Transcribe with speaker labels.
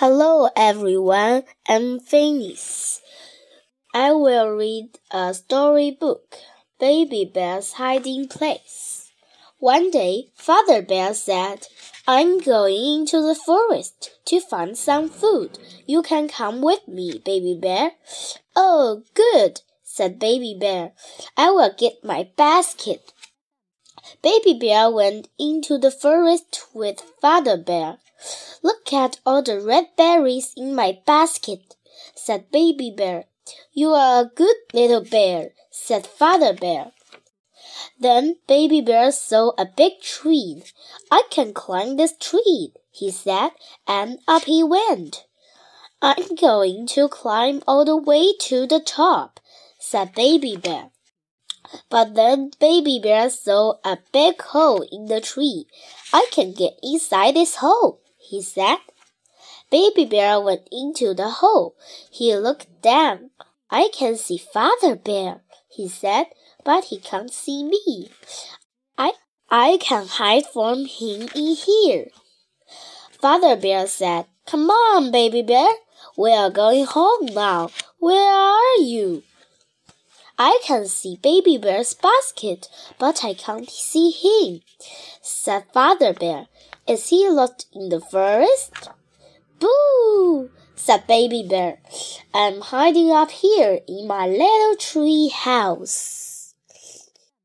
Speaker 1: Hello everyone, I'm Phineas. I will read a storybook, Baby Bear's Hiding Place. One day, Father Bear said, I'm going into the forest to find some food. You can come with me, Baby Bear.
Speaker 2: Oh, good, said Baby Bear. I will get my basket. Baby Bear went into the forest with Father Bear. Look at all the red berries in my basket, said Baby Bear. You are a good little bear, said Father Bear. Then Baby Bear saw a big tree. I can climb this tree, he said, and up he went. I'm going to climb all the way to the top, said Baby Bear. But then Baby Bear saw a big hole in the tree. I can get inside this hole, he said. Baby Bear went into the hole. He looked down. I can see Father Bear, he said, but he can't see me. I I can hide from him in here. Father Bear said, Come on, Baby Bear. We are going home now. Where are you? I can see Baby Bear's basket, but I can't see him, said Father Bear. Is he lost in the forest? Boo! said Baby Bear. I'm hiding up here in my little tree house.